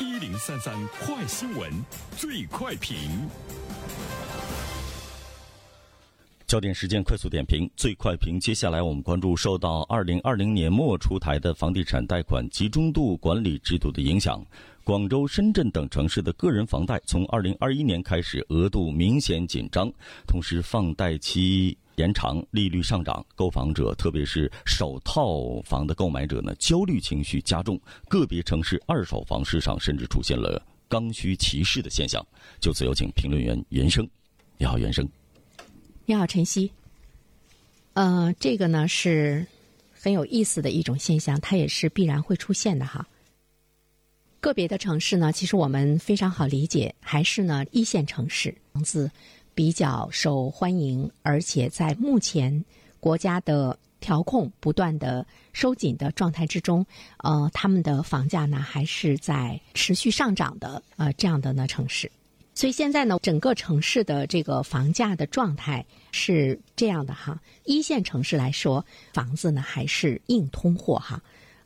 一零三三快新闻，最快评。焦点时间快速点评，最快评。接下来我们关注受到二零二零年末出台的房地产贷款集中度管理制度的影响，广州、深圳等城市的个人房贷从二零二一年开始额度明显紧张，同时放贷期延长、利率上涨，购房者特别是首套房的购买者呢，焦虑情绪加重，个别城市二手房市场甚至出现了刚需歧视的现象。就此有请评论员袁生，你好，袁生。你好，晨曦。呃，这个呢是很有意思的一种现象，它也是必然会出现的哈。个别的城市呢，其实我们非常好理解，还是呢一线城市房子比较受欢迎，而且在目前国家的调控不断的收紧的状态之中，呃，他们的房价呢还是在持续上涨的呃这样的呢城市。所以现在呢，整个城市的这个房价的状态是这样的哈。一线城市来说，房子呢还是硬通货哈；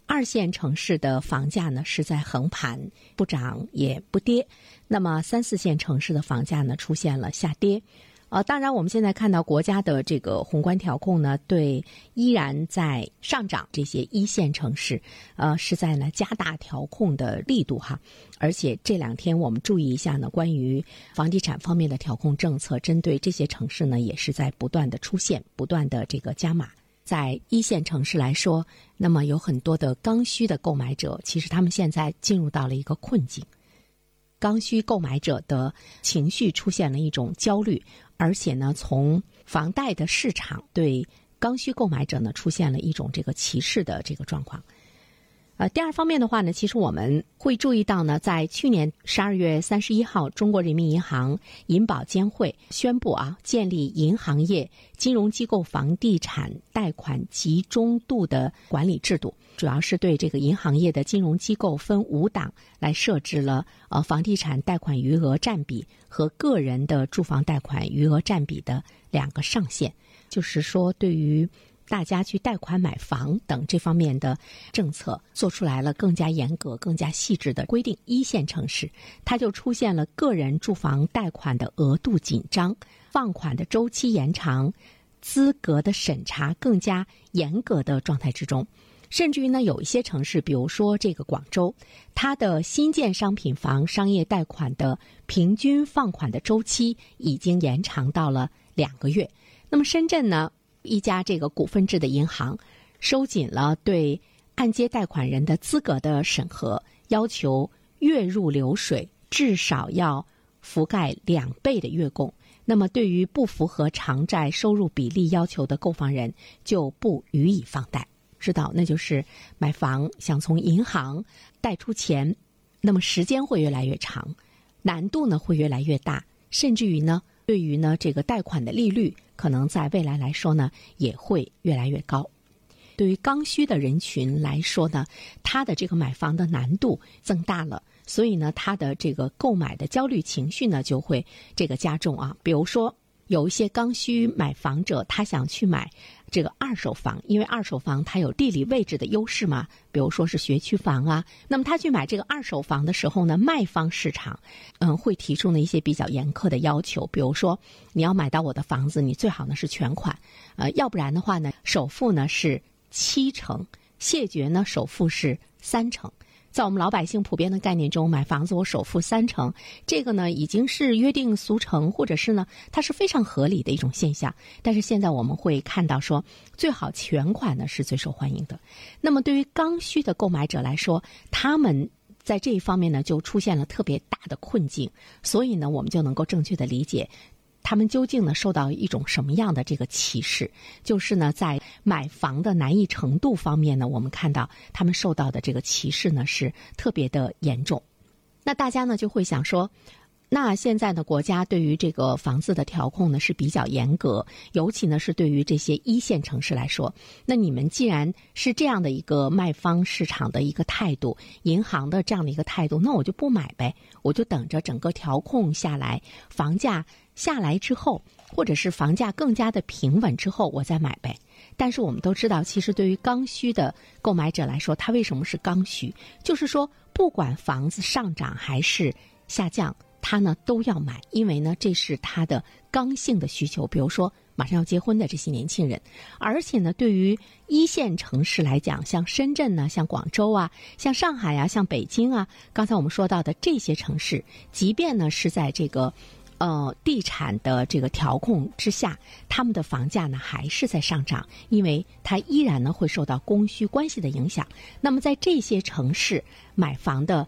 二线城市的房价呢是在横盘，不涨也不跌。那么三四线城市的房价呢出现了下跌。呃，当然，我们现在看到国家的这个宏观调控呢，对依然在上涨这些一线城市，呃，是在呢加大调控的力度哈。而且这两天我们注意一下呢，关于房地产方面的调控政策，针对这些城市呢，也是在不断的出现，不断的这个加码。在一线城市来说，那么有很多的刚需的购买者，其实他们现在进入到了一个困境。刚需购买者的情绪出现了一种焦虑，而且呢，从房贷的市场对刚需购买者呢出现了一种这个歧视的这个状况。呃，第二方面的话呢，其实我们会注意到呢，在去年十二月三十一号，中国人民银行银保监会宣布啊，建立银行业金融机构房地产贷款集中度的管理制度，主要是对这个银行业的金融机构分五档来设置了呃房地产贷款余额占比和个人的住房贷款余额占比的两个上限，就是说对于。大家去贷款买房等这方面的政策做出来了更加严格、更加细致的规定。一线城市，它就出现了个人住房贷款的额度紧张、放款的周期延长、资格的审查更加严格的状态之中。甚至于呢，有一些城市，比如说这个广州，它的新建商品房商业贷款的平均放款的周期已经延长到了两个月。那么深圳呢？一家这个股份制的银行收紧了对按揭贷款人的资格的审核，要求月入流水至少要覆盖两倍的月供。那么，对于不符合偿债收入比例要求的购房人，就不予以放贷。知道，那就是买房想从银行贷出钱，那么时间会越来越长，难度呢会越来越大，甚至于呢。对于呢，这个贷款的利率可能在未来来说呢，也会越来越高。对于刚需的人群来说呢，他的这个买房的难度增大了，所以呢，他的这个购买的焦虑情绪呢，就会这个加重啊。比如说。有一些刚需买房者，他想去买这个二手房，因为二手房它有地理位置的优势嘛，比如说是学区房啊。那么他去买这个二手房的时候呢，卖方市场嗯会提出呢一些比较严苛的要求，比如说你要买到我的房子，你最好呢是全款，呃，要不然的话呢，首付呢是七成，谢绝呢首付是三成。在我们老百姓普遍的概念中，买房子我首付三成，这个呢已经是约定俗成，或者是呢它是非常合理的一种现象。但是现在我们会看到说，最好全款呢是最受欢迎的。那么对于刚需的购买者来说，他们在这一方面呢就出现了特别大的困境，所以呢我们就能够正确的理解。他们究竟呢受到一种什么样的这个歧视？就是呢，在买房的难易程度方面呢，我们看到他们受到的这个歧视呢是特别的严重。那大家呢就会想说，那现在呢，国家对于这个房子的调控呢是比较严格，尤其呢是对于这些一线城市来说。那你们既然是这样的一个卖方市场的一个态度，银行的这样的一个态度，那我就不买呗，我就等着整个调控下来，房价下来之后，或者是房价更加的平稳之后，我再买呗。但是我们都知道，其实对于刚需的购买者来说，它为什么是刚需？就是说，不管房子上涨还是下降。他呢都要买，因为呢这是他的刚性的需求。比如说马上要结婚的这些年轻人，而且呢对于一线城市来讲，像深圳呢、像广州啊、像上海呀、像北京啊，刚才我们说到的这些城市，即便呢是在这个呃地产的这个调控之下，他们的房价呢还是在上涨，因为它依然呢会受到供需关系的影响。那么在这些城市买房的。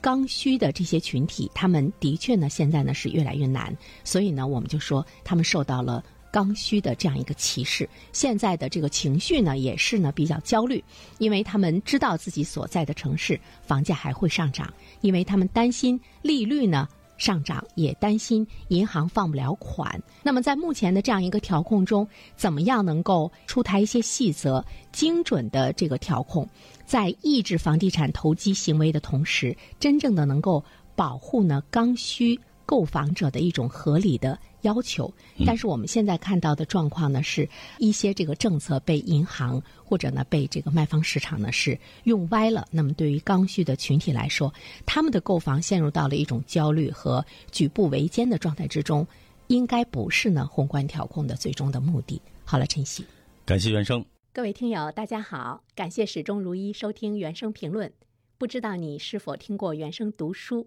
刚需的这些群体，他们的确呢，现在呢是越来越难，所以呢，我们就说他们受到了刚需的这样一个歧视。现在的这个情绪呢，也是呢比较焦虑，因为他们知道自己所在的城市房价还会上涨，因为他们担心利率呢。上涨也担心银行放不了款。那么在目前的这样一个调控中，怎么样能够出台一些细则，精准的这个调控，在抑制房地产投机行为的同时，真正的能够保护呢刚需购房者的一种合理的。要求，但是我们现在看到的状况呢，是一些这个政策被银行或者呢被这个卖方市场呢是用歪了。那么对于刚需的群体来说，他们的购房陷入到了一种焦虑和举步维艰的状态之中，应该不是呢宏观调控的最终的目的。好了，晨曦，感谢原生。各位听友，大家好，感谢始终如一收听原声评论。不知道你是否听过原声读书？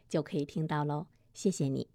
就可以听到喽。谢谢你。